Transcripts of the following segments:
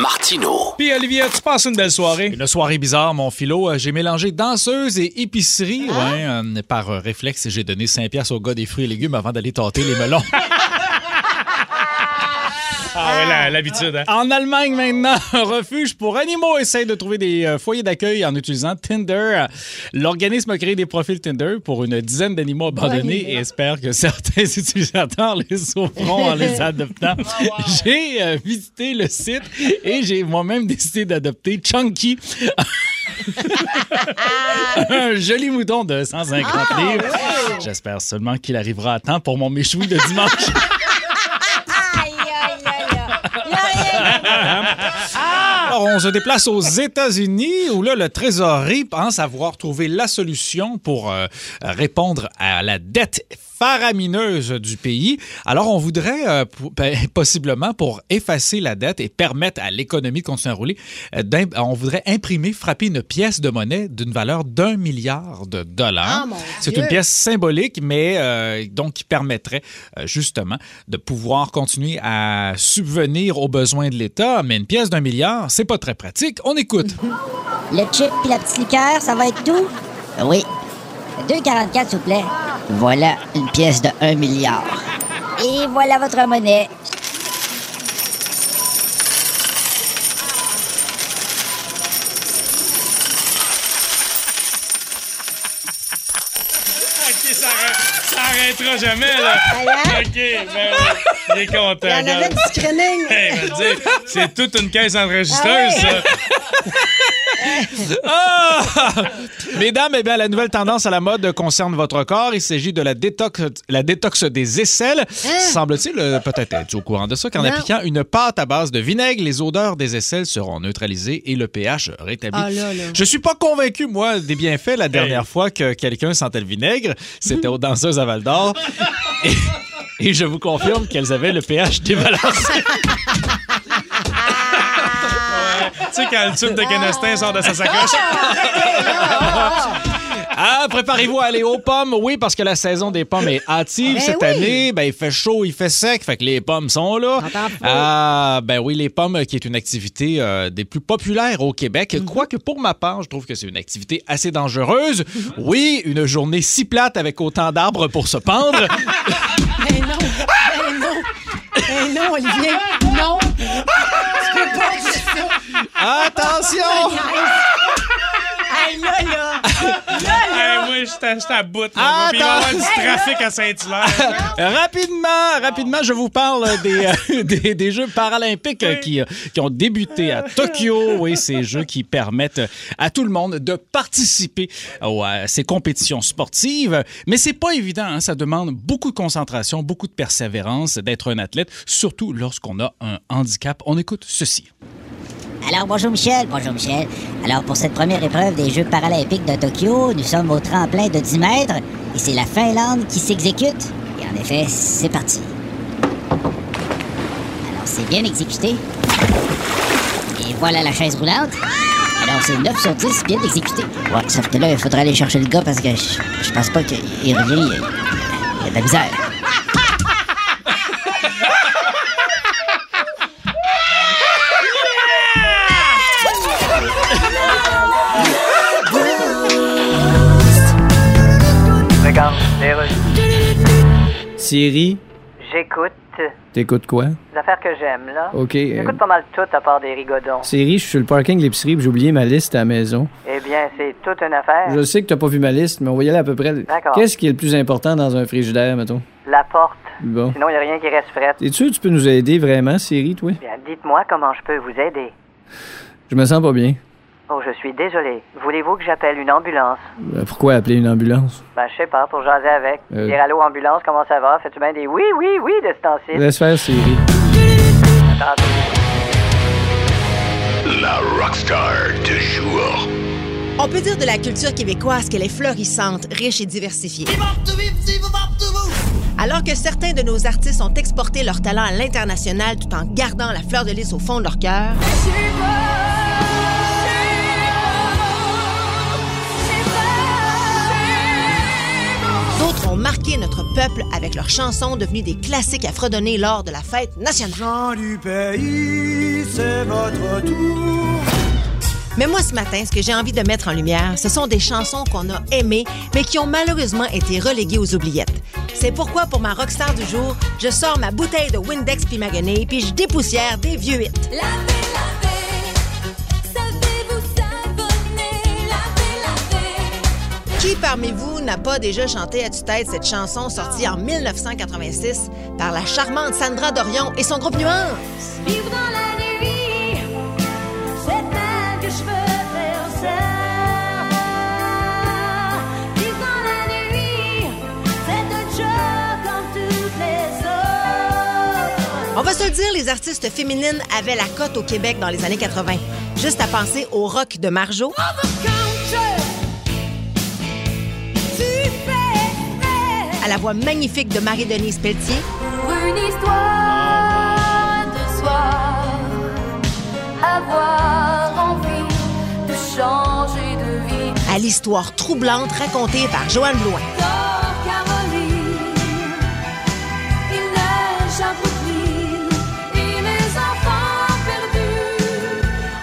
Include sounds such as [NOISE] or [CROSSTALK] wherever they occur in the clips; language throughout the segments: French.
Martino. Puis Olivier, tu passes une belle soirée? Une soirée bizarre, mon philo. Euh, J'ai mélangé danseuse et épicerie. Ah. Ouais, euh, par euh, réflexe, j'ai donné 5 piastres au gars des fruits et légumes avant d'aller tâter les melons. [LAUGHS] Ah ouais, la- l'habitude, hein? en Allemagne, maintenant, [LAUGHS] un refuge pour animaux essaie de trouver des euh, foyers d'accueil en utilisant Tinder. L'organisme a créé des profils Tinder pour une dizaine d'animaux abandonnés et espère que [LAUGHS] certains utilisateurs les sauveront en les adoptant. [LAUGHS] J'ai euh, visité le site et j'ai moi-même décidé d'adopter Chunky. un joli mouton de 150 livres. J'espère seulement qu'il arrivera à temps pour mon méchoui de dimanche. Alors, on se déplace aux États-Unis où là, le Trésorier pense avoir trouvé la solution pour euh, répondre à la dette faramineuse du pays. Alors, on voudrait euh, pour- [LAUGHS] ben, possiblement pour effacer la dette et permettre à l'économie de continuer à rouler, euh, on voudrait imprimer, frapper une pièce de monnaie d'une valeur d'un milliard de dollars. Ah, C'est une pièce symbolique, mais euh, donc qui permettrait euh, justement de pouvoir continuer à subvenir aux besoins de l'État. Mais une pièce d'un milliard, c'est pas très pratique. On écoute. [LAUGHS] Le chip puis la petite liqueur, ça va être tout? Oui. 2,44 s'il vous plaît. Voilà une pièce de 1 milliard. Et voilà votre monnaie. OK, ça, arrête- ça arrêtera jamais, là. hein? OK, ben oui. Il est content. Il y en avait du screening. Hey, dire, c'est toute une caisse enregistreuse, ça. [LAUGHS] Ah! Mesdames, eh bien, la nouvelle tendance à la mode concerne votre corps. Il s'agit de la détox, la détox des aisselles. Semble-t-il, euh, peut-être être au courant de ça, qu'en appliquant une pâte à base de vinaigre, les odeurs des aisselles seront neutralisées et le pH rétabli. Ah, là, là. Je suis pas convaincu, moi, des bienfaits la dernière fois que quelqu'un sentait le vinaigre. C'était aux danseuses à Val d'Or. [LAUGHS] Et, et je vous confirme qu'elles avaient le pH débalancé. [LAUGHS] Tu sais, quand le tube de Canestin sort de sa sacoche. Ah, préparez-vous à aller aux pommes. Oui, parce que la saison des pommes est hâtive Ben cette oui. année. Ben, il fait chaud, il fait sec, fait que les pommes sont là. Ah, ben oui, les pommes, euh, qui est une activité euh, des plus populaires au Québec. Mhm. Quoique pour ma part, je trouve que c'est une activité assez dangereuse. Oui, une journée si plate avec autant d'arbres pour se pendre. [LAUGHS] Ben non. Ben non. Ben non, Olivier. Moi, je suis à bout. là. Puis il va y avoir du trafic à Saint-Hilaire. [LAUGHS] Rapidement, rapidement, je vous parle des, euh, [LAUGHS] des, des Jeux paralympiques euh, qui, euh, qui ont débuté à Tokyo. Oui, ces Jeux qui permettent à tout le monde de participer à ces compétitions sportives. Mais c'est pas évident, hein. ça demande beaucoup de concentration, beaucoup de persévérance d'être un athlète, surtout lorsqu'on a un handicap. On écoute ceci. Alors, bonjour Michel. Bonjour Michel. Alors, pour cette première épreuve des Jeux paralympiques de Tokyo, nous sommes au tremplin de 10 mètres et c'est la Finlande qui s'exécute. Et en effet, c'est parti. Alors, c'est bien exécuté. Et voilà la chaise roulante. Alors, c'est 9 sur 10 bien exécuté. Ouais, sauf que là, il faudrait aller chercher le gars parce que je, pense pas qu'il il revient. Il y a de la misère. Siri, J'écoute. t'écoutes quoi? Les affaires que j'aime, là. OK. euh, J'écoute pas mal tout à part des rigodons. Siri, je suis sur le parking de l'épicerie puis j'ai oublié ma liste à la maison. Eh bien, c'est toute une affaire. Je sais que t'as pas vu ma liste, mais on va y aller à peu près. D'accord. Qu'est-ce qui est le plus important dans un frigidaire, mettons? La porte. Bon. Sinon, il a rien qui reste frais. Es-tu sûr que tu peux nous aider vraiment, Siri, toi? Bien, dites-moi comment je peux vous aider. Je me sens pas bien. Oh, je suis désolé. Voulez-vous que j'appelle une ambulance? Euh, Pourquoi appeler une ambulance? Ben, je sais pas, pour jaser avec. Euh. Dire allô, ambulance, comment ça va? Fais-tu bien des oui, oui, oui de ce temps-ci? Laisse faire, Siri. La rockstar du jour. On peut dire de la culture québécoise qu'elle est florissante, riche et diversifiée. Alors que certains de nos artistes ont exporté leur talent à l'international tout en gardant la fleur de lys au fond de leur cœur, marqué notre peuple avec leurs chansons devenues des classiques à fredonner lors de la fête nationale. Jean du pays, c'est votre tour. Mais moi, ce matin, ce que j'ai envie de mettre en lumière, ce sont des chansons qu'on a aimées, mais qui ont malheureusement été reléguées aux oubliettes. C'est pourquoi, pour ma rockstar du jour, je sors ma bouteille de Windex puis Magonay, puis je dépoussière des vieux hits. Qui parmi vous n'a pas déjà chanté à tue-tête cette chanson sortie en 1986 par la charmante Sandra Dorion et son groupe Nuance? Vivre dans la nuit, c'est elle que je veux faire ça. Vivre dans la nuit, c'est un job comme toutes les autres. On va se le dire, les artistes féminines avaient la cote au Québec dans les années 80. Juste à penser au rock de Marjo, la voix magnifique de Marie-Denise Pelletier, Pour une histoire de soir, avoir envie de changer de vie. à l'histoire troublante racontée par Joanne Blouin.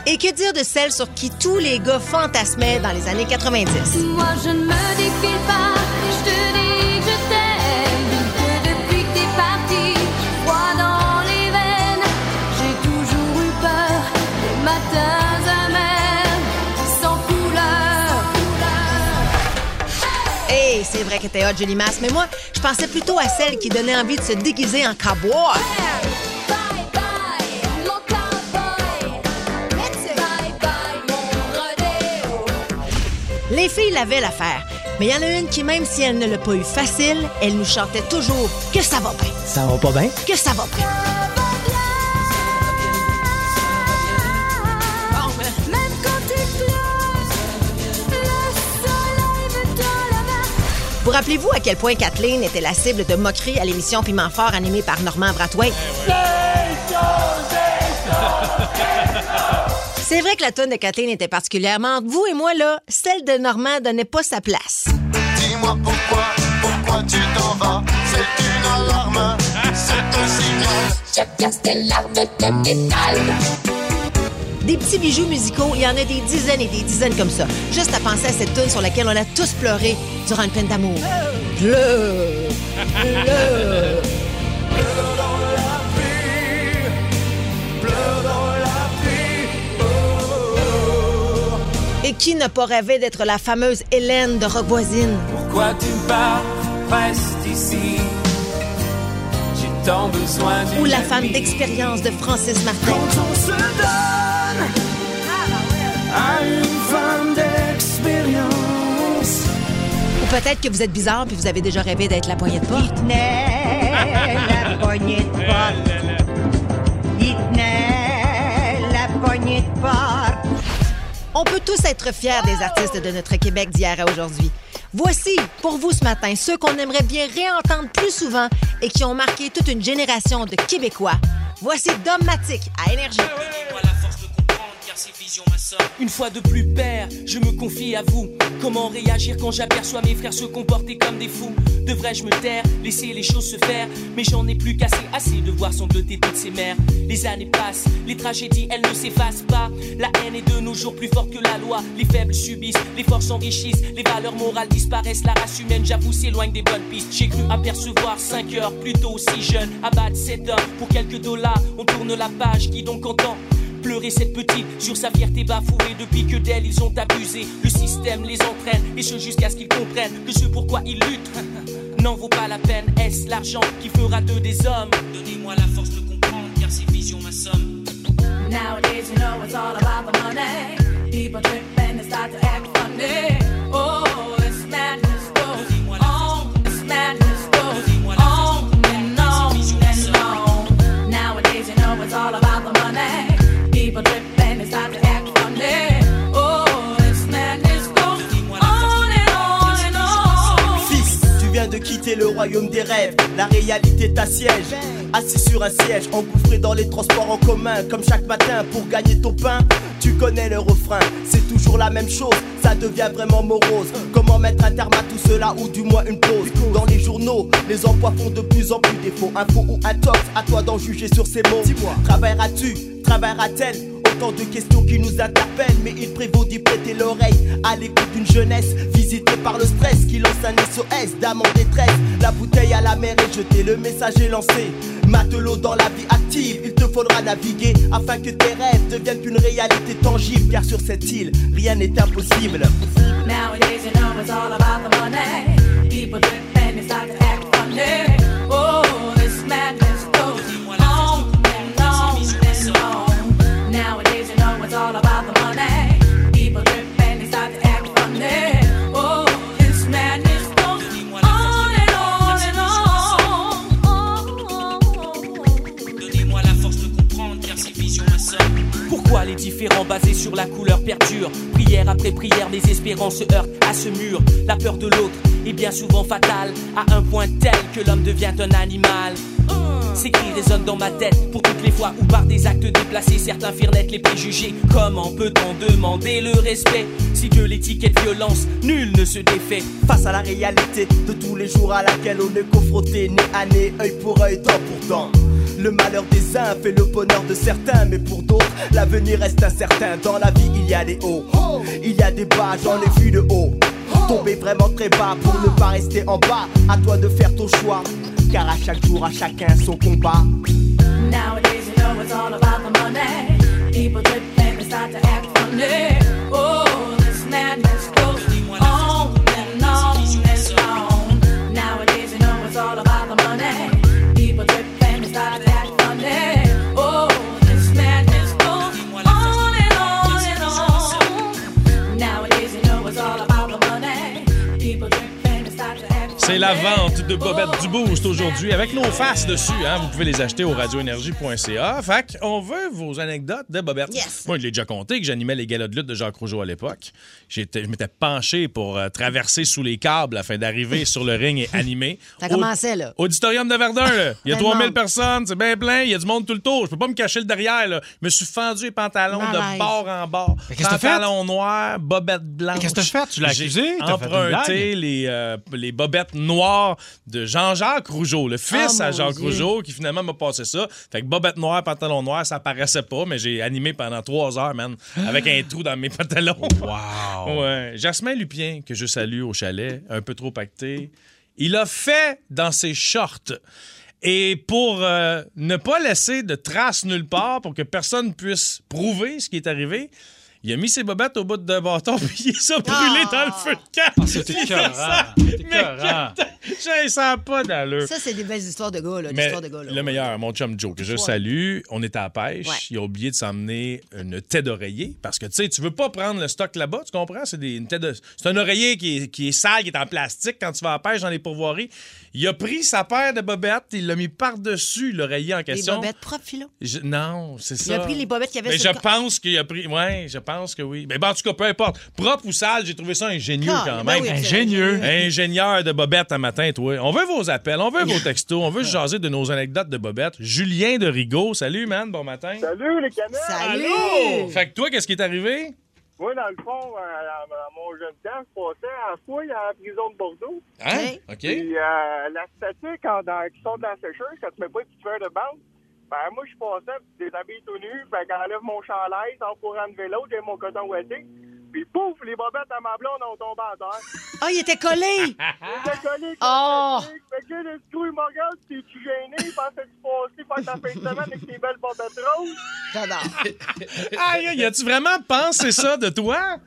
Et que dire de celle sur qui tous les gars fantasmaient dans les années 90? Moi je ne me défile pas c'est vrai que t'es hot, Jolie Masse, mais moi, je pensais plutôt à celle qui donnait envie de se déguiser en cowboy. Les filles l'avaient l'affaire. Mais il y en a une qui, même si elle ne l'a pas eu facile, elle nous chantait toujours que ça va bien, Ça va pas bien? que ça va bien. Vous rappelez-vous à quel point Kathleen était la cible de moqueries à l'émission Piment Fort animée par Normand Brathwaite? C'est vrai que la tonne de Kathleen était particulièrement entre vous et moi, là, celle de Normand donnait pas sa place. Dis-moi pourquoi, pourquoi tu t'en vas? C'est une alarme, c'est un signal. Des petits bijoux musicaux, il y en a des dizaines et des dizaines comme ça. Juste à penser à cette tune sur laquelle on a tous pleuré durant une peine d'amour. Pleure, pleure. Et qui n'a pas rêvé d'être la fameuse Hélène de Roquevoisine? Pourquoi tu pars Reste ici? J'ai tant besoin Ou la femme d'expérience de Francis Martin? Quand on se donne à une femme d'expérience. Ou peut-être que vous êtes bizarre puis vous avez déjà rêvé d'être la poignée de porte. la poignée de porte. Il tenait la poignée de porte. On peut tous être fiers des artistes de notre Québec d'hier à aujourd'hui. Voici, pour vous ce matin, ceux qu'on aimerait bien réentendre plus souvent et qui ont marqué toute une génération de Québécois. Voici Dom Matic à Énergie. Une fois de plus, père, je me confie à vous. Comment réagir quand j'aperçois mes frères se comporter comme des fous? Devrais-je me taire, laisser les choses se faire? Mais j'en ai plus qu'assez, assez de voir sangloter toutes ces mères. Les années passent, les tragédies, elles ne s'effacent pas. La haine est de nos jours plus forte que la loi. Les faibles subissent, les forts s'enrichissent, les valeurs morales disparaissent. La race humaine, j'avoue, s'éloigne des bonnes pistes. J'ai cru apercevoir 5 heures, plutôt si jeune. Abattre 7 heures pour quelques dollars. On tourne la page, qui donc entend? Pleurer cette petite sur sa fierté bafouée depuis que d'elle ils ont abusé. Le système les entraîne et ce jusqu'à ce qu'ils comprennent que ce pourquoi ils luttent [LAUGHS] n'en vaut pas la peine. Est-ce l'argent qui fera d'eux des hommes? Donnez-moi la force de comprendre car ces visions m'assomment. Nowadays, you know it's all about the money. People trip and they start to act funny. Oh, quitter le royaume des rêves. La réalité t'assiège. Assis sur un siège, engouffré dans les transports en commun, comme chaque matin pour gagner ton pain. Tu connais le refrain, c'est toujours la même chose, ça devient vraiment morose. Comment mettre un terme à tout cela ou du moins une pause? Dans les journaux, les emplois font de plus en plus défaut. Info ou un tox, à toi d'en juger sur ces mots. Dis-moi, travailleras-tu Travaillera-t-elle? Autant de questions qui nous interpellent, mais il prévaut d'y prêter l'oreille à l'écoute d'une jeunesse visitée par le stress qui lance un SOS d'âme en détresse. La bouteille à la mer est jetée, le message est lancé. Matelot dans la vie active, il te faudra naviguer afin que tes rêves deviennent une réalité tangible. Car sur cette île, rien n'est impossible. It's madness basés sur la couleur perdurent Prière après prière, les espérances heurtent à ce mur. La peur de l'autre est bien souvent fatale, à un point tel que l'homme devient un animal. Ces cris résonnent dans ma tête pour toutes les fois où par des actes déplacés certains firent naître les préjugés. Comment peut-on demander le respect si de l'étiquette violence nul ne se défait? Face à la réalité de tous les jours à laquelle on est confronté, nez à nez, œil pour œil, dent pour dent. Le malheur des uns fait le bonheur de certains, mais pour d'autres, l'avenir reste incertain. Dans la vie, il y a des hauts, il y a des bas, j'en ai vu de haut. Tomber vraiment très bas pour ne pas rester en bas. À toi de faire ton choix, car à chaque jour, à chacun son combat. Nowadays, you know it's all about the money. People drip and they start to act funny. C'est la vente de bobettes du Boost aujourd'hui avec nos faces dessus. Hein? Vous pouvez les acheter au radioénergie.ca. Fait on veut vos anecdotes de bobettes. Moi, je l'ai déjà compté que j'animais les galas de lutte de Jacques Rougeau à l'époque. J'étais- Je m'étais penché pour euh, traverser sous les câbles afin d'arriver sur le ring et animer. [LAUGHS] Ça commençait, là. Auditorium de Verdun, là. Il y a Plein de 3000 monde. personnes, c'est bien plein, il y a du monde tout le tour. Je peux pas me cacher le derrière, là. Je me suis fendu les pantalons de bord en bord. Mais qu'est-ce que t'as fait? Pantalons noirs, bobettes blanches. qu'est-ce que t'as fait? Tu l'as accusé? Emprunté les, euh, les bobettes noires de Jean-Jacques Rougeau, le fils Oh, à Jacques Dieu. Rougeau, qui finalement m'a passé ça. Fait que bobettes noires, pantalons noirs, ça paraissait pas, mais j'ai animé pendant trois heures, man, avec un trou dans mes pantalons. [LAUGHS] Wow! ouais. Jasmin Lupien, que je salue au chalet, un peu trop pacté, il a fait dans ses shorts. Et pour euh, ne pas laisser de traces nulle part, pour que personne puisse prouver ce qui est arrivé, il a mis ses bobettes au bout d'un bâton [LAUGHS] puis il les a brûlées dans le feu de camp. c'est [LAUGHS] Il a écœurant. ça- C'est Mais [LAUGHS] ça pas d'allure. Ça, c'est des belles histoires de gars, là. Mais de gars, là. le meilleur, mon chum Joe, que je Ouais. salue, on est à la pêche. Ouais. Il a oublié de s'emmener une tête d'oreiller parce que tu sais, tu veux pas prendre le stock là-bas, tu comprends? C'est des- une tête de- c'est un oreiller qui est, qui est sale, qui est en plastique quand tu vas à la pêche dans les pourvoiries. Il a pris sa paire de bobettes, il l'a mis par-dessus l'oreiller en Les question. bobettes propres, Philo? Je- non, c'est Il ça. a pris les bobettes qu'il y avait Mais sur je le pense qu'il a pris. Ouais, je pense que oui. Mais bon, en tout cas, peu importe. Propre ou sale, j'ai trouvé ça ingénieux Ah, quand ben même. oui, c'est Ingénieux. Ingénieur de bobettes un matin, toi. On veut vos appels, on veut vos textos, on veut se jaser de nos anecdotes de bobettes. Julien de Rigaud, salut, man, bon matin. Salut les canettes! Allô! Fait que toi, qu'est-ce qui est arrivé? Moi, dans le fond, à, à- à mon jeune temps, je passais à fouille à la prison de Bordeaux. Hein? OK. Puis euh, la statique en, dans, qui sont dans la sécheuse, quand tu mets pas de petit verre de bande, ben moi, je passais, puis déshabille tout nu, fait qu'enlève mon chandail, en courant de vélo, j'ai mon coton ouaté. Puis pouf, les bobettes à ma blonde ont tombé à terre. Ah, il était collé! [LAUGHS] Il était collé Oh! Fait que le coup, il me regarde, t'es-tu gêné? Pensais-tu passer faire ta fin de semaine avec tes belles bobettes roses? J'adore. [LAUGHS] Aïe, aïe, as-tu vraiment pensé ça de toi?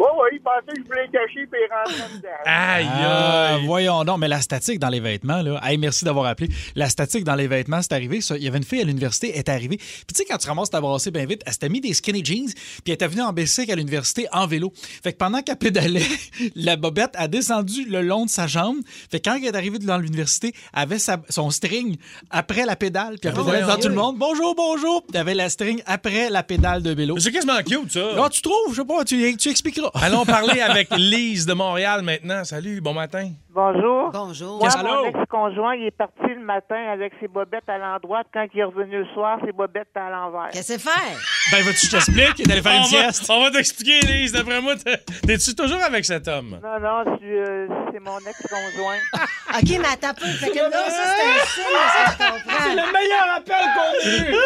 Ouais, ouais, il pensait que je voulais cacher, puis il rentrait dedans. Aïe, [LAUGHS] Euh, aïe. Ah, voyons donc, mais la statique dans les vêtements, là. Hey, merci d'avoir appelé. La statique dans les vêtements, c'est arrivé. ça. Il y avait une fille à l'université, elle est arrivée. Puis tu sais, quand tu ramasses ta brassée bien vite, elle s'était mis des skinny jeans, puis elle était venue en bicycle à l'université en vélo. Fait que pendant qu'elle pédalait, [LAUGHS] la bobette a descendu le long de sa jambe. Fait que quand elle est arrivée dans l'université, elle avait sa- son string après la pédale, puis elle Ah, pédalait devant tout le monde. Bonjour, bonjour. Puis elle avait la string après la pédale de vélo. C'est quasiment cute, ça. Ah, tu trouves? Je sais pas, tu, tu expliqueras. Allons parler avec Lise de Montréal maintenant. Salut, bon matin. Bonjour. Bonjour. Moi, mon ex-conjoint, il est parti le matin avec ses bobettes à l'endroit. Quand il est revenu le soir, ses bobettes étaient à l'envers. Qu'est-ce que c'est faire? Ben, vas-tu que je t'explique? D'aller faire une on va, sieste? on va t'expliquer, Lise. D'après moi, t'es- t'es-tu toujours avec cet homme? Non, non, je suis, euh, c'est mon ex-conjoint. [LAUGHS] OK, mais attends peu. Fait que là, ça, c'est un signe, est-ce que je comprends? C'est le meilleur appel qu'on ait eu!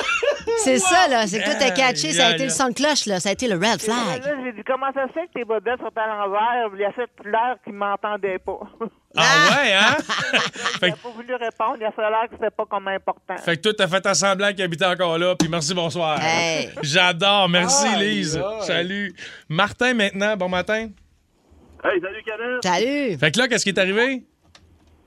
C'est ça, là. C'est que toi, t'as catché. Ça a été le son de cloche, là. Ça a été le red Et là, flag. j'ai dit, comment ça se fait que tes bobettes sont à l'envers? Il a fait l'air qu'il m'entendait pas. [LAUGHS] Ah ouais, hein? [LAUGHS] Il n'a pas voulu répondre. Il a fait l'air que c'était pas comme important. Fait que toi, t'as fait à semblant qu'il habitait encore là, puis merci, bonsoir. Hey. J'adore, merci Lise. Salut. Martin maintenant, bon matin. Hey, salut, Kenneth. Salut. Fait que là, qu'est-ce qui est arrivé?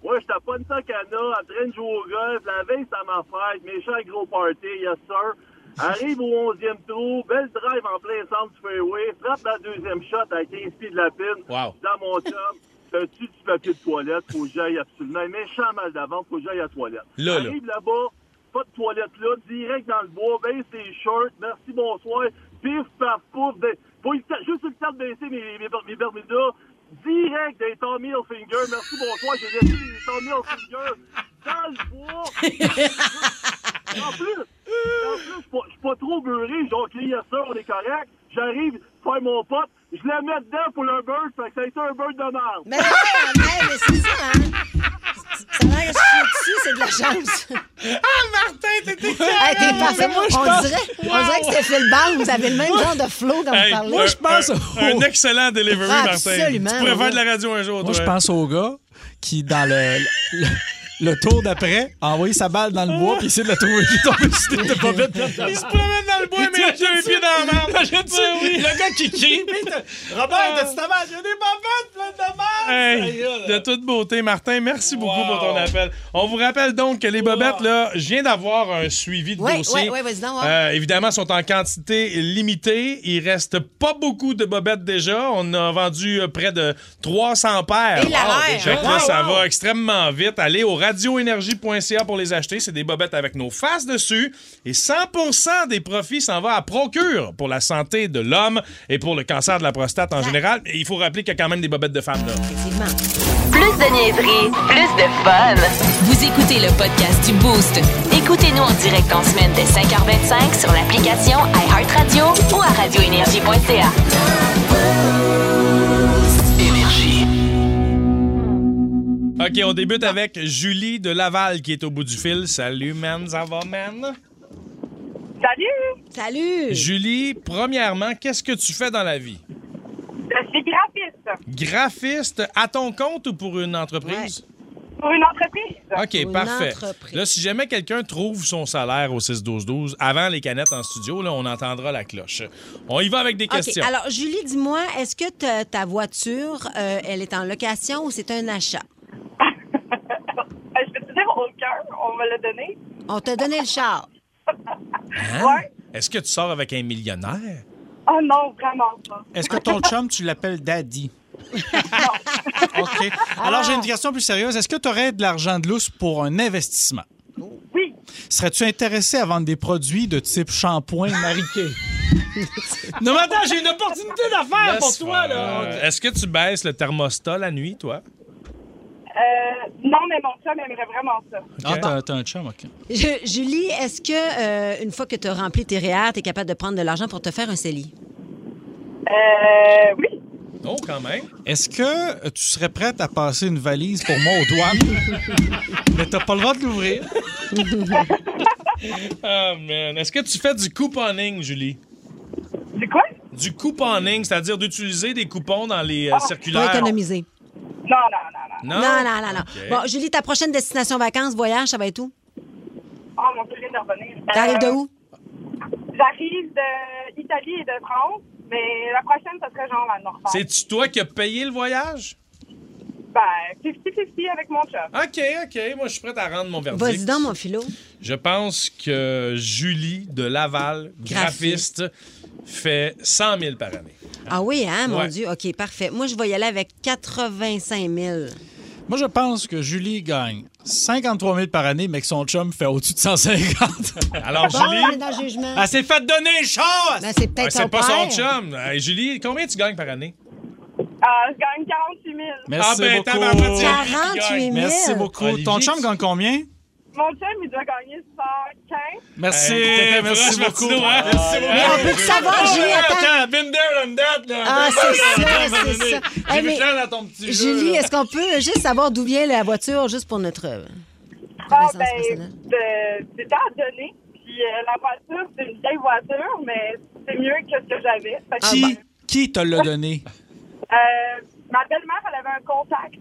Moi, j'étais pas une Cana, en train de jouer au golf. La veille, à ma fête. Méchant gros party, yes sir. Arrive au 11e trou, belle drive en plein centre du fairway, frappe la deuxième shot à 15 pieds de la pine. Wow. Dans mon chum, t'as-tu du papier de toilette? Faut que j'aille absolument. Méchant mal d'avant, faut que j'aille à la toilette. Là, là. Arrive là-bas, pas de toilette là, direct dans le bois, baisse tes shirts, merci, bonsoir, pif, paf, pouf. ben, faut juste le temps de baisser mes, mes, mes Bermudas, direct des Tommy Hilfiger, merci, bonsoir, j'ai laissé les Tommy Hilfiger dans le bois. [LAUGHS] en plus, en plus, je suis pas- pas trop beurré, genre, OK, yes sir, on est correct. J'arrive, faire mon pote, je le mets dedans pour le bird, fait que ça a été un bird de merde. Mais, mais, mais c'est ça, hein? Ça a l'air que je suis dessus, c'est de la chance. Ah, Martin, t'étais Hey, t'es parfait. Moi, je on, pense- dirait, on dirait que c'était Phil Bang. Vous avez le même genre de flow quand Hey, vous parlez. un- un, un excellent delivery, Ah, Martin. absolument, Tu pourrais faire de la radio un jour, Moi, je pense au gars qui, dans le, le, le tour d'après, a envoyé sa balle dans le bois puis essaie de la trouver. Il est tombé sur des bobettes. Il se promène le bois, mais il a un pied dans la Ouais, oui. le gars qui crie. [LAUGHS] Robert, t'as-tu ta? Il y a des bobettes pleines de! Hey, de toute beauté, Martin, merci beaucoup pour ton appel. On vous rappelle donc que les bobettes, là, je viens d'avoir un suivi de Ouais, dossier. ouais, ouais, vas-y. Euh, évidemment, sont en quantité limitée. Il reste pas beaucoup de bobettes déjà. On a vendu euh, près de 300 paires. Et la là, ça wow. va extrêmement vite. Allez au radioénergie.ca pour les acheter. C'est des bobettes avec nos faces dessus. Et 100% des profits s'en va à Procure pour la santé de l'homme et pour le cancer de la prostate en général. Et il faut rappeler qu'il y a quand même des bobettes de femmes là. Plus de niaiserie, plus de fun. Vous écoutez le podcast du Boost. Écoutez-nous en direct en semaine dès 5h25 sur l'application iHeartRadio ou à radioénergie.ca. Énergie. OK, on débute avec Julie de Laval qui est au bout du fil. Salut, man. Ça va, man? Salut! Salut! Julie, premièrement, qu'est-ce que tu fais dans la vie? Je suis graphiste Graphiste à ton compte ou pour une entreprise? pour une entreprise. OK, Pour parfait. entreprise. Là, si jamais quelqu'un trouve son salaire au 6-12-12 avant les canettes en studio, là, on entendra la cloche. On y va avec des questions. Alors, Julie, dis-moi, est-ce que ta- voiture, euh, elle est en location ou c'est un achat? [LAUGHS] Je peux te dire au cœur, on me l'a donné. On t'a donné le char. Hein? Est-ce que tu sors avec un millionnaire? Oh non, vraiment pas. Est-ce que ton chum, tu l'appelles Daddy? [LAUGHS] OK. Alors, j'ai une question plus sérieuse. Est-ce que tu aurais de l'argent de lousse pour un investissement? Oui. Serais-tu intéressé à vendre des produits de type shampoing mariqué? [LAUGHS] non, mais attends, j'ai une opportunité d'affaires pour toi, là. Est-ce que tu baisses le thermostat la nuit, toi? Euh, non, mais mon chum aimerait vraiment ça. Ah, t'as, t'as un chum, OK. Je- Julie, est-ce que euh, une fois que tu as rempli tes REER, tu es capable de prendre de l'argent pour te faire un CELI? Euh, oui. Oh, quand même. Est-ce que tu serais prête à passer une valise pour moi aux douanes? [LAUGHS] mais t'as pas le droit de l'ouvrir. Oh, [LAUGHS] man. Est-ce que tu fais du couponing, Julie? C'est quoi? Du couponing, c'est-à-dire d'utiliser des coupons dans les euh, Pour circulaires. économiser. Non, non, non, Non? non. Non, non. Bon, Julie, ta prochaine destination vacances, voyage, ça va être où? Oh, mon Dieu, je viens de revenir. T'arrives de Euh, où? J'arrive d'Italie et de France, mais la prochaine, ça serait genre la Norvège. C'est-tu toi qui as payé le voyage? Ben, 50-50 avec mon chum. OK, OK. Moi, je suis prête à rendre mon verdict. Vas-y donc, mon philo. Je pense que Julie de Laval, graphiste, fait 100 000 par année. Ah oui, hein, mon Ouais. Dieu. OK, parfait. Moi, je vais y aller avec 85 000. Moi, je pense que Julie gagne 53 000 par année, mais que son chum fait au-dessus de 150. [LAUGHS] Alors, Bon, Julie... on est dans le jugement? Elle s'est fait donner un char! Ben, c'est Ah, peut-être c'est son pas son chum. Hey, Julie, combien tu gagnes par année? Ah, je gagne 48 000. Merci Ah, ben, beaucoup. tabarnak, tiens, 48 000. Merci beaucoup. Olivier, Ton chum gagne combien? Mon chum, il doit gagner 115. Merci, Hey, merci beaucoup. Martino, hein? Merci beaucoup. Mais on peut savoir, Julie, attends. been there, that, là. Ah, c'est ça, c'est. J'ai vu dans ton petit Julie, est-ce qu'on peut juste savoir d'où vient la voiture, juste pour notre euh, Ah, ben, c'était à donner. Puis euh, la voiture, c'est une vieille voiture, mais c'est mieux que ce que j'avais. Fait que, Qui, qui te l'a donné? euh, ma belle-mère, elle avait un contact.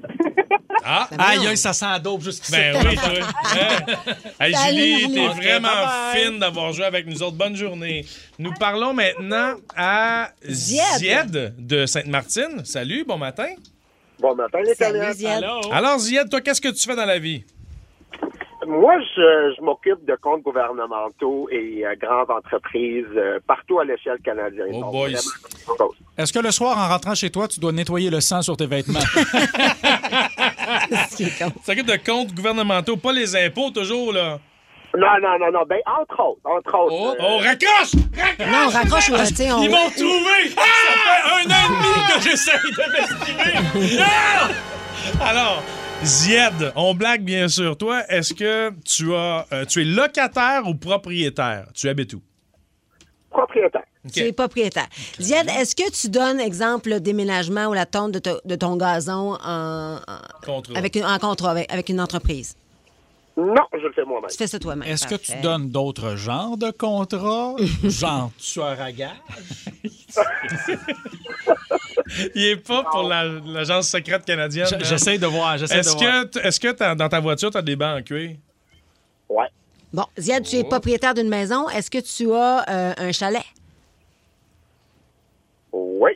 Ah, Aïe, aïe, ça sent dope juste Ben oui, toi. [LAUGHS] [LAUGHS] Hein? Hey, Salut, Julie, t'es vraiment fine d'avoir joué avec nous autres. Bonne journée. Nous parlons maintenant à Zied. Zied de Sainte-Martine. Salut, bon matin. Bon matin, les Salut. Ziad. Alors, Zied, toi, qu'est-ce que tu fais dans la vie? Moi, je, je m'occupe de comptes gouvernementaux et euh, grandes entreprises euh, partout à l'échelle canadienne. Oh boys. Est-ce que le soir, en rentrant chez toi, tu dois nettoyer le sang sur tes vêtements? [LAUGHS] T'occupes de comptes gouvernementaux, pas les impôts toujours, là. Non, non, non, non. Ben, entre autres, entre autres. Oh, euh, oh raccroche! Raccroche! Non, on raccroche, tu sais, on... Ils m'ont trouvé! [LAUGHS] Ça fait un an et demi que j'essaye de m'estimer! Ah! Alors, Zied, on blague bien sûr. Toi, est-ce que tu as, euh, tu es locataire ou propriétaire? Tu habites où? propriétaire. Tu es propriétaire. Ziad, est-ce que tu donnes, exemple, le déménagement ou la tonte de, to- de ton gazon en, en- Contrat. avec une, en contrat avec, avec une entreprise? Non, je le fais moi-même. Tu fais ça toi-même. Est-ce que tu donnes d'autres genres de contrats? [LAUGHS] genre tueur à gage? Il est pas pour la- l'agence secrète canadienne. Hein? J'essaie de voir, Est-ce que, t- est-ce que dans ta voiture, tu as des bancs en cuir? Ouais. Bon, Ziad, tu es Oh. propriétaire d'une maison. Est-ce que tu as euh, un chalet? Oui.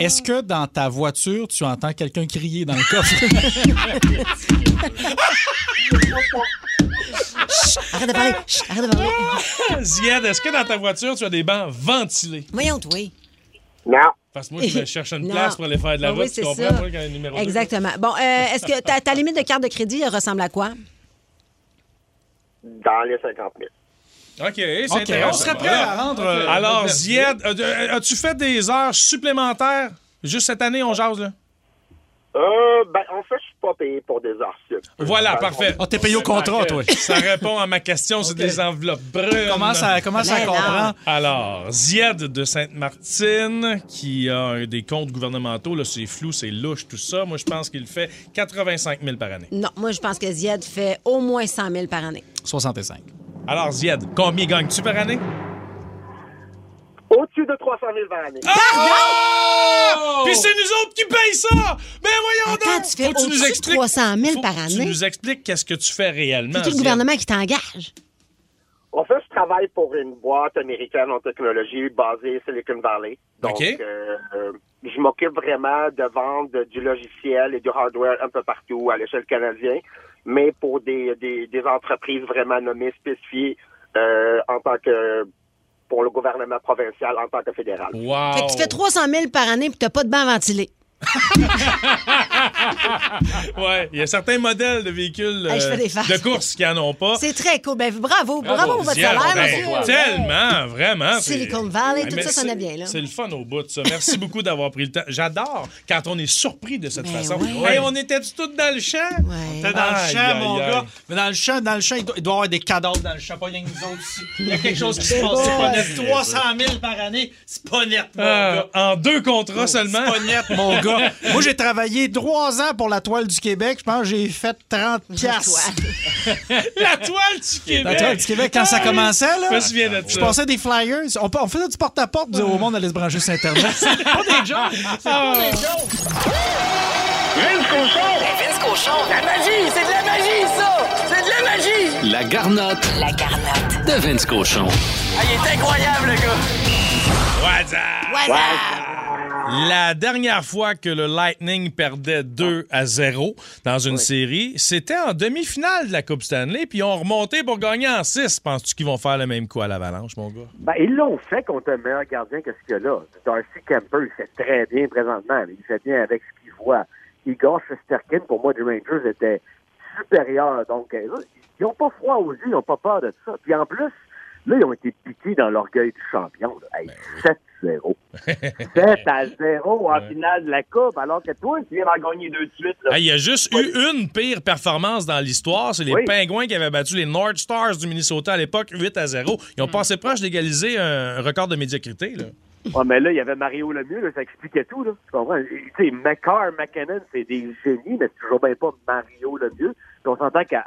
Est-ce que dans ta voiture, tu entends quelqu'un crier dans le coffre? [LAUGHS] [LAUGHS] Chut, arrête de parler. [LAUGHS] Chut, arrête de parler. [LAUGHS] Zied, est-ce que dans ta voiture, tu as des bancs ventilés? Voyons, oui. Non. Parce que moi, je cherche une [LAUGHS] Non. place pour aller faire de la Ah route, oui, tu c'est comprends? ça. Moi, quand le numéro deux. Exactement. Bon, euh, est-ce que ta, ta limite de carte de crédit elle ressemble à quoi? Dans les 50 000. OK, c'est OK, intéressant. on serait prêt à rendre, euh, Alors, notre Zied, euh, euh, as-tu fait des heures supplémentaires? Juste cette année, on jase, là? Euh, ben, en fait, je suis pas payé pour des sup. Voilà, Euh, parfait. Ah, t'es payé au contrat, toi. Ça répond à ma question, c'est des enveloppes brunes. Comment ça, comment ça comprend? Alors, Zied de Sainte-Martine, qui a un- des comptes gouvernementaux, là, c'est flou, c'est louche, tout ça. Moi, je pense qu'il fait 85 000 par année. Non, moi, je pense que Ziad fait au moins 100 000 par année. 65. Alors, Zied, combien gagnes-tu par année? Au-dessus de 300 000 par année. Oh! Puis c'est nous autres qui payent ça! Ben voyons Attends, donc! tu fais Faut que au-dessus de 300 000 faut par que Tu année? nous expliques qu'est-ce que tu fais réellement. C'est le gouvernement qui t'engage? En fait, je travaille pour une boîte américaine en technologie basée à Silicon Valley. Donc, euh, euh, je m'occupe vraiment de vendre du logiciel et du hardware un peu partout à l'échelle canadienne, mais pour des, des, des entreprises vraiment nommées, spécifiées euh, en tant que pour le gouvernement provincial en tant que fédéral. Wow! Fait que tu fais 300 000 par année puis t'as pas de banc ventilé. [LAUGHS] Ouais, il y a certains modèles de véhicules Hey, euh, de course qui en ont pas. C'est très cool. Ben, bravo. Bravo, pour votre salaire, ben, monsieur. Tellement, vraiment. c'est- Silicon Valley, Ouais, tout ça c'est- sonnait bien, là. C'est le fun au bout de ça. Merci [LAUGHS] beaucoup d'avoir pris le temps. J'adore quand on est surpris de cette Ben façon. ouais. Hey, on était tous dans le champ? T'es dans le champ, aïe, mon aïe. gars. Mais dans le champ, dans le champ, il doit, y avoir des cadavres dans le champ, pas rien que nous autres ici. Il y a quelque chose qui se passe. C'est pas net. 300 000 par année, c'est pas net, mon Ah, gars. en deux contrats seulement? C'est pas net, mon gars. [LAUGHS] Moi, j'ai travaillé trois ans pour la toile du Québec. Je pense que j'ai fait 30 piastres. [LAUGHS] La toile du Québec! La toile du Québec, quand ça commençait, là, Je me souviens de je passais des flyers. On, on faisait du porte-à-porte du- au monde d'aller se brancher sur Internet. [LAUGHS] C'est pas des jokes. C'est pas des jokes. Vince Cochon! Vince Cochon. La magie! C'est de la magie, ça! C'est de la magie! La garnotte La garnotte. de Vince Cochon. Ah, il est incroyable, le gars! What's up? La dernière fois que le Lightning perdait 2 à 0 dans une série, c'était en demi-finale de la Coupe Stanley, puis ils ont remonté pour gagner en 6. Penses-tu qu'ils vont faire le même coup à l'Avalanche, mon gars? Ben, ils l'ont fait contre un meilleur gardien que ce qu'il y a là. Darcy Kemper, il fait très bien présentement. mais Il fait bien avec ce qu'il voit. Igor Shesterkin, pour moi, des Rangers, était supérieur. Donc, euh, ils n'ont pas froid aux yeux, ils n'ont pas peur de ça. Puis en plus, là, ils ont été piqués dans l'orgueil du champion. Hey, 7 7-0. 7 [LAUGHS] à 0 en finale de la Coupe, alors que toi, tu viens d'en gagner deux de suite. Là. Ah, Il y a juste eu une pire performance dans l'histoire. C'est les Oui. Pingouins qui avaient battu les North Stars du Minnesota à l'époque 8 à 0. Ils ont passé proche d'égaliser un record de médiocrité. Là. Ouais, mais là, il y avait Mario Lemieux, là, ça expliquait tout, là. Tu comprends? Tu sais, McCarr, McKinnon, c'est des génies, mais c'est toujours bien pas Mario Lemieux. Puis on s'entend qu'à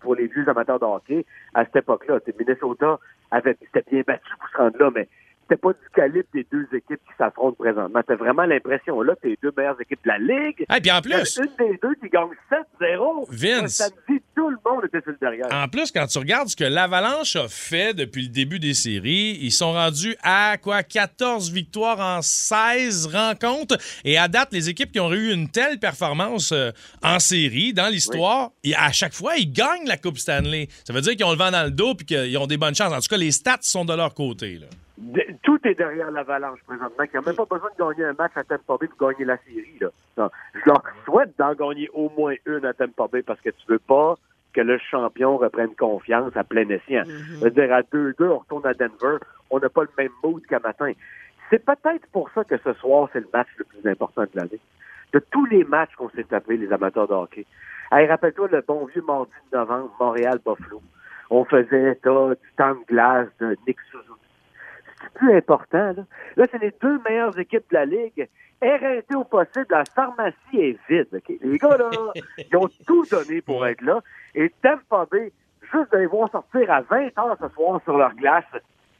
pour les vieux amateurs de hockey, à cette époque-là, Minnesota avait bien battu pour se rendre là, mais c'était pas du calibre des deux équipes qui s'affrontent présentement. T'as vraiment l'impression, là, t'es les deux meilleures équipes de la Ligue. Ah, puis en plus- Une des deux qui gagne 7-0. Vince. Un Samedi, tout le monde était sur le derrière. En plus, quand tu regardes ce que l'Avalanche a fait depuis le début des séries, ils sont rendus à quoi? 14 victoires en 16 rencontres. Et à date, les équipes qui ont eu une telle performance euh, en série, dans l'histoire, et à chaque fois, ils gagnent la Coupe Stanley. Ça veut dire qu'ils ont le vent dans le dos puis qu'ils ont des bonnes chances. En tout cas, les stats sont de leur côté. là. Tout est derrière l'Avalanche présentement, qui n'a même pas besoin de gagner un match à Tampa Bay pour gagner la série. Là. Non, je leur souhaite d'en gagner au moins une à Tampa Bay parce que tu veux pas que le champion reprenne confiance à plein escient. Veux dire, à 2-2, on retourne à Denver, on n'a pas le même mood qu'à matin. C'est peut-être pour ça que ce soir, c'est le match le plus important de l'année. De tous les matchs qu'on s'est tapés, les amateurs de hockey. Hey, rappelle-toi le bon vieux mardi de novembre, Montréal-Buffalo. On faisait état du temps de glace de Nick Suzuki plus important. Là, là c'est les deux meilleures équipes de la Ligue. Éreinté au possible, la pharmacie est vide. Les gars, là, [LAUGHS] ils ont tout donné pour être là. Et Tampa Bay, juste de les voir sortir à 20 heures ce soir sur leur glace,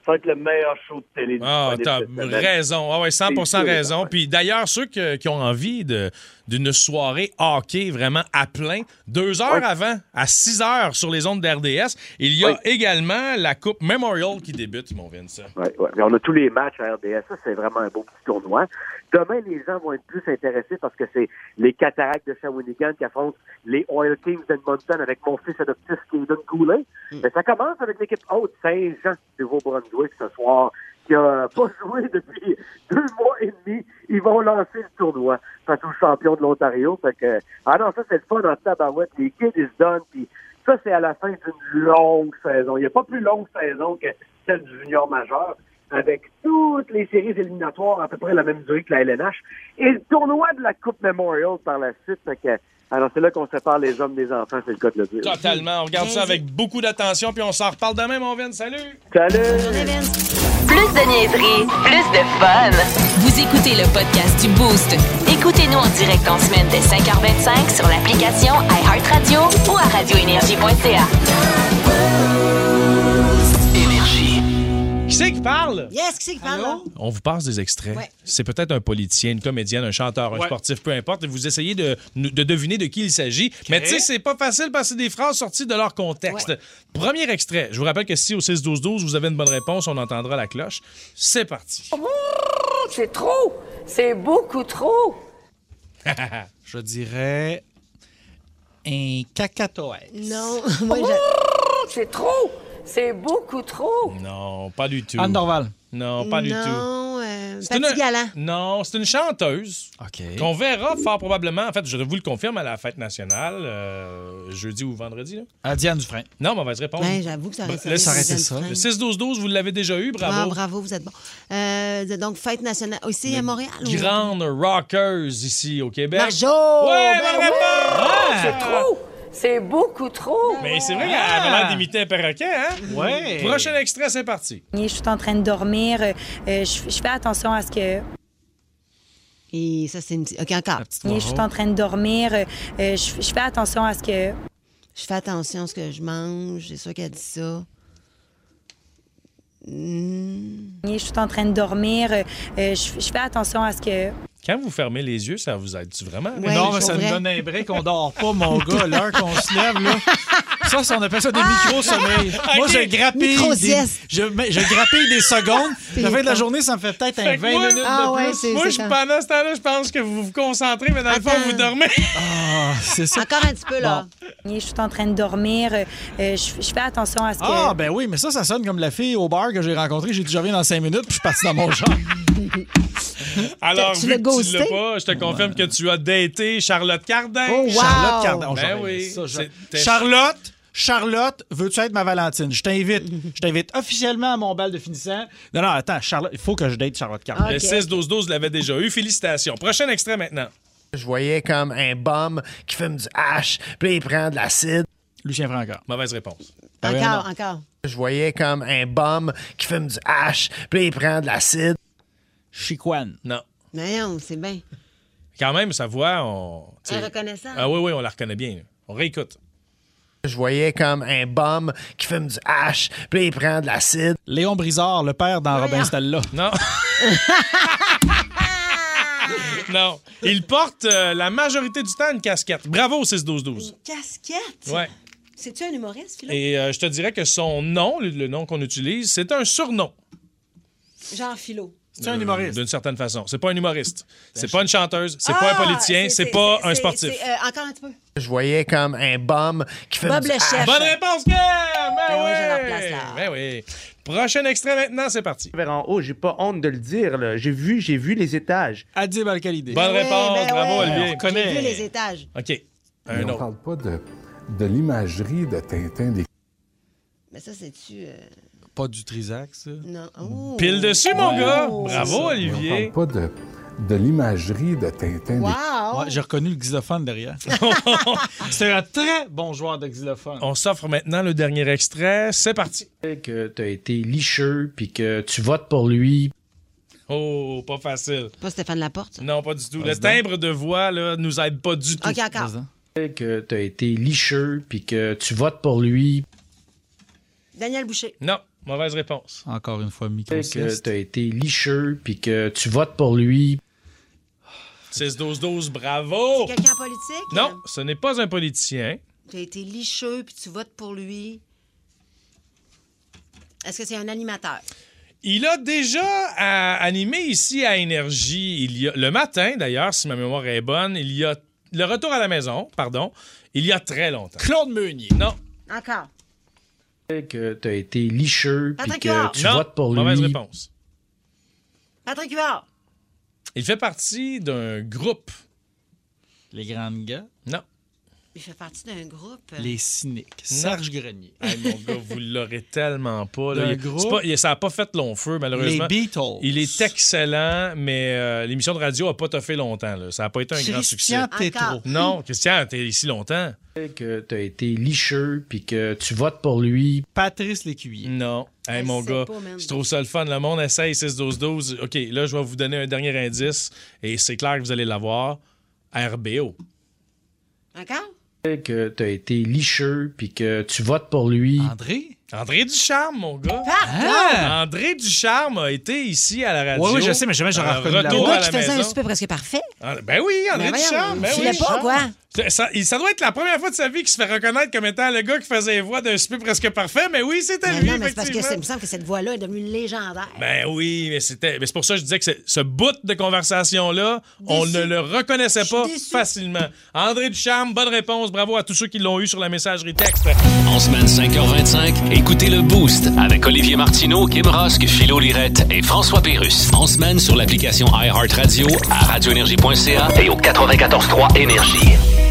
ça va être le meilleur show de télé. Ah, t'as raison. Ah ouais, 100 C'est sûr et raison. certain. Puis d'ailleurs, ceux que- qui ont envie de- d'une soirée hockey vraiment à plein, deux heures Ouais. avant, à 6 heures sur les ondes d'RDS, il y a Ouais. également la Coupe Memorial qui débute, mon Vince. Ouais. Mais on a tous les matchs à RDS. Ça, c'est vraiment un beau petit tournoi. Demain, les gens vont être plus intéressés parce que c'est les Cataractes de Shawinigan qui affrontent les Oil Kings d'Edmonton avec mon fils adoptif Caden Goulet. Mais ça commence avec l'équipe haute Saint-Jean du Nouveau-Brunswick ce soir qui a pas [LAUGHS] joué depuis deux mois et demi. Ils vont lancer le tournoi face aux champions de l'Ontario. Fait que, ah non, ça, c'est le fun dans tabarouette. Les kids, ils se donnent. Puis ça, c'est à la fin d'une longue saison. Il n'y a pas plus longue saison que celle du junior majeur, avec toutes les séries éliminatoires à peu près la même durée que la LNH, et le tournoi de la Coupe Memorial par la suite. Fait que, alors, c'est là qu'on sépare les hommes des enfants, c'est le cas de le dire. Totalement. On regarde ça avec beaucoup d'attention, puis on s'en reparle demain, mon Vince. Salut! Salut! Plus de niaiserie, plus de fun. Vous écoutez le podcast du Boost. Écoutez-nous en direct en semaine dès 5h25 sur l'application iHeartRadio ou à radioénergie.ca. Qui c'est qui parle? Yes, qui c'est qui parle là? On vous passe des extraits. Ouais. C'est peut-être un politicien, une comédienne, un chanteur, un Ouais. sportif, peu importe. et Vous essayez de, de deviner de qui il s'agit. Mais tu sais, c'est pas facile parce que c'est des phrases sorties de leur contexte. Premier extrait. Je vous rappelle que si au 6-12-12, vous avez une bonne réponse, on entendra la cloche. C'est parti. C'est trop! C'est beaucoup trop! [LAUGHS] Je dirais un cacatoès. Non, [LAUGHS] moi, je... C'est trop! C'est beaucoup trop! Non, pas du tout. Anne Dorval. Non, pas du tout. Non, euh, C'est une- Galant. Non, c'est une chanteuse OK. qu'on verra fort probablement. En fait, je vous le confirme à la fête nationale, euh, jeudi ou vendredi. Là. À Diane Dufresne. Non, mauvaise réponse. Ouais, j'avoue que ça aurait Ben, laisse arrêter ça. Le 6-12-12, vous l'avez déjà eu, bravo. Ah, bravo, vous êtes bon. Euh, donc, fête nationale. Aussi à Montréal? Grande rockers ici au Québec. Marjo! Ouais, Ben bonne oui! réponse! C'est trop! C'est beaucoup trop! Mais c'est vrai qu'elle avait l'air d'imiter un perroquet, hein? Ouais. Prochain extrait, c'est parti. Je suis en train de dormir. euh, euh, je, je fais attention à ce que. Et ça, c'est une petite... OK, encore. Je suis en train de dormir. euh, euh, je, je fais attention à ce que. Je fais attention à ce que je mange. C'est sûr qu'elle dit ça. Hmm. Je suis en train de dormir. euh, je, je fais attention à ce que. Quand vous fermez les yeux, ça vous aide-tu vraiment? Ouais, non, mais ça nous donne un break, on dort pas, mon gars, l'heure qu'on se lève, là. Ça, ça, on appelle ça des micro-sommeils. [LAUGHS] Moi, je grappille des, je, je grappille des secondes. [LAUGHS] La fin de la journée, ça me fait peut-être un Fait 20 que moi- minutes Ah de ouais, plus. c'est- Moi, je, pendant ce temps-là, je pense que vous vous concentrez, mais dans le fond, vous dormez. [LAUGHS] Ah, c'est ça. Encore un petit peu, là. Je suis en train de dormir. euh, euh, je, je fais attention à ce que. Ah, ben oui, mais ça, ça sonne comme la fille au bar que j'ai rencontrée. J'ai dit, je reviens dans 5 minutes, puis je suis parti dans mon char. [LAUGHS] Alors, Tu vu que tu l'as pas, je te confirme que tu as daté Charlotte Cardin. Oh, wow! Charlotte Cardin. Oh, Ben oui. ça, Charlotte Charlotte, veux-tu être ma Valentine? Je t'invite. Je t'invite officiellement à mon bal de finissant. Non, non, attends, Charlotte, il faut que je date Charlotte Carpenter. Le 6-12-12 l'avait déjà eu. Félicitations. Prochain extrait maintenant. Je voyais comme un bum qui fume du hash, puis il prend de l'acide. Lucien Francaire. Mauvaise réponse. Encore, encore. Je voyais comme un bum qui fume du hash, puis il prend de l'acide. Chiquan. Non. Mais non, c'est bien. Quand même, sa voix, on. Elle reconnaissant. Ah oui, oui, on la reconnaît bien. On réécoute. Je voyais comme un bum qui fume du hash, puis il prend de l'acide. Léon Brizard, le père dans Robin Stella. Non. [LAUGHS] non. Il porte euh, la majorité du temps une casquette. Bravo au 6-12-12. Casquette? Ouais. C'est-tu un humoriste, Philo? Et euh, je te dirais que son nom, le, le nom qu'on utilise, c'est un surnom. Genre Philo. C'est un humoriste. D'une certaine façon. C'est pas un humoriste. C'est pas une chanteuse. C'est Ah, pas un politicien. C'est pas un sportif. euh, encore un petit peu. Je voyais comme un bum qui fume Bob du le chef. Bonne réponse, Gab! Ben Ben oui, oui! j'ai leur place, là. Ben oui. Prochain extrait maintenant, c'est parti. Vers en haut, j'ai pas honte de le dire. là. J'ai vu, j'ai vu les étages. Adib Al-Khalidi. Bonne Oui, réponse. ben Bravo, ouais. Olivier. J'ai vu les étages. OK. Un Mais on autre. parle pas de, de l'imagerie de Tintin des Mais ça, c'est-tu. euh, Pas du Trisac, ça. Non. Oh. Pile dessus, mon Oh. gars. C'est Bravo, Olivier. on parle pas de, de l'imagerie de Tintin des Wow! Ouais, j'ai reconnu le xylophone derrière. [LAUGHS] C'est un très bon joueur de xylophone. On s'offre maintenant le dernier extrait. C'est parti. Que t'as été licheux, puis que tu votes pour lui. Oh, pas facile. Pas Stéphane Laporte. ça? Non, pas du tout. Le donc. timbre de voix, là, nous aide pas du tout. Ok, encore. Que t'as été licheux, puis que tu votes pour lui. Daniel Boucher. Non, mauvaise réponse. Encore une fois, micro Que t'as été licheux, puis que tu votes pour lui. 6-12-12, bravo. C'est quelqu'un en politique? Non, ce n'est pas un politicien. Tu as été licheux puis tu votes pour lui. Est-ce que c'est un animateur? Il a déjà euh, animé ici à Énergie, il y a, le matin d'ailleurs, si ma mémoire est bonne, il y a le retour à la maison, pardon, il y a très longtemps. Claude Meunier. Non. Encore. Que t'as été licheux, puis que tu non, votes pour mauvaise lui. réponse. Patrick Huard. Il fait partie d'un groupe. Les grandes gars. Il fait partie d'un groupe. Les cyniques. Serge Grenier. [LAUGHS] Hey, mon gars, vous l'aurez tellement pas. là. Il- groupe. c'est pas- il- ça n'a pas fait long feu, malheureusement. Les Beatles. Il est excellent, mais euh, l'émission de radio n'a pas toffé longtemps. là. Ça n'a pas été un grand succès. Christian. Non, Christian, t'es ici longtemps. Que t'as été licheux, puis que tu votes pour lui. Patrice Lécuyer. Non. Hey, mon gars, je trouve ça le fun. Le monde essaye 6-12-12. OK, là, je vais vous donner un dernier indice et c'est clair que vous allez l'avoir. RBO. Encore? Que t'as été licheux, puis que tu votes pour lui. André? André Ducharme, mon gars. Pardon! André Ducharme a été ici à la radio. Oui, oui, je sais, mais jamais j'aurais Euh, reconnu la Le gars qui faisait un souper presque parfait? Ah, Ben oui, André Ben voyons, Ducharme. Ben oui. pas, quoi? Ça, doit être la première fois de sa vie qu'il se fait reconnaître comme étant le gars qui faisait les voix d'un super presque parfait, mais oui, c'était Mais lui, non, mais c'est parce que ça- me semble que cette voix-là est devenue légendaire. Ben oui, mais c'était. mais c'est pour ça que je disais que ce bout de conversation-là, on ne le reconnaissait pas facilement. André Ducharme, bonne réponse. Bravo à tous ceux qui l'ont eu sur la messagerie texte. En semaine 5h25, écoutez le Boost avec Olivier Martineau, Kim Rosk, Philo Lirette et François Pérus. En semaine sur l'application iHeartRadio à radioénergie.ca et au 94.3 Énergie.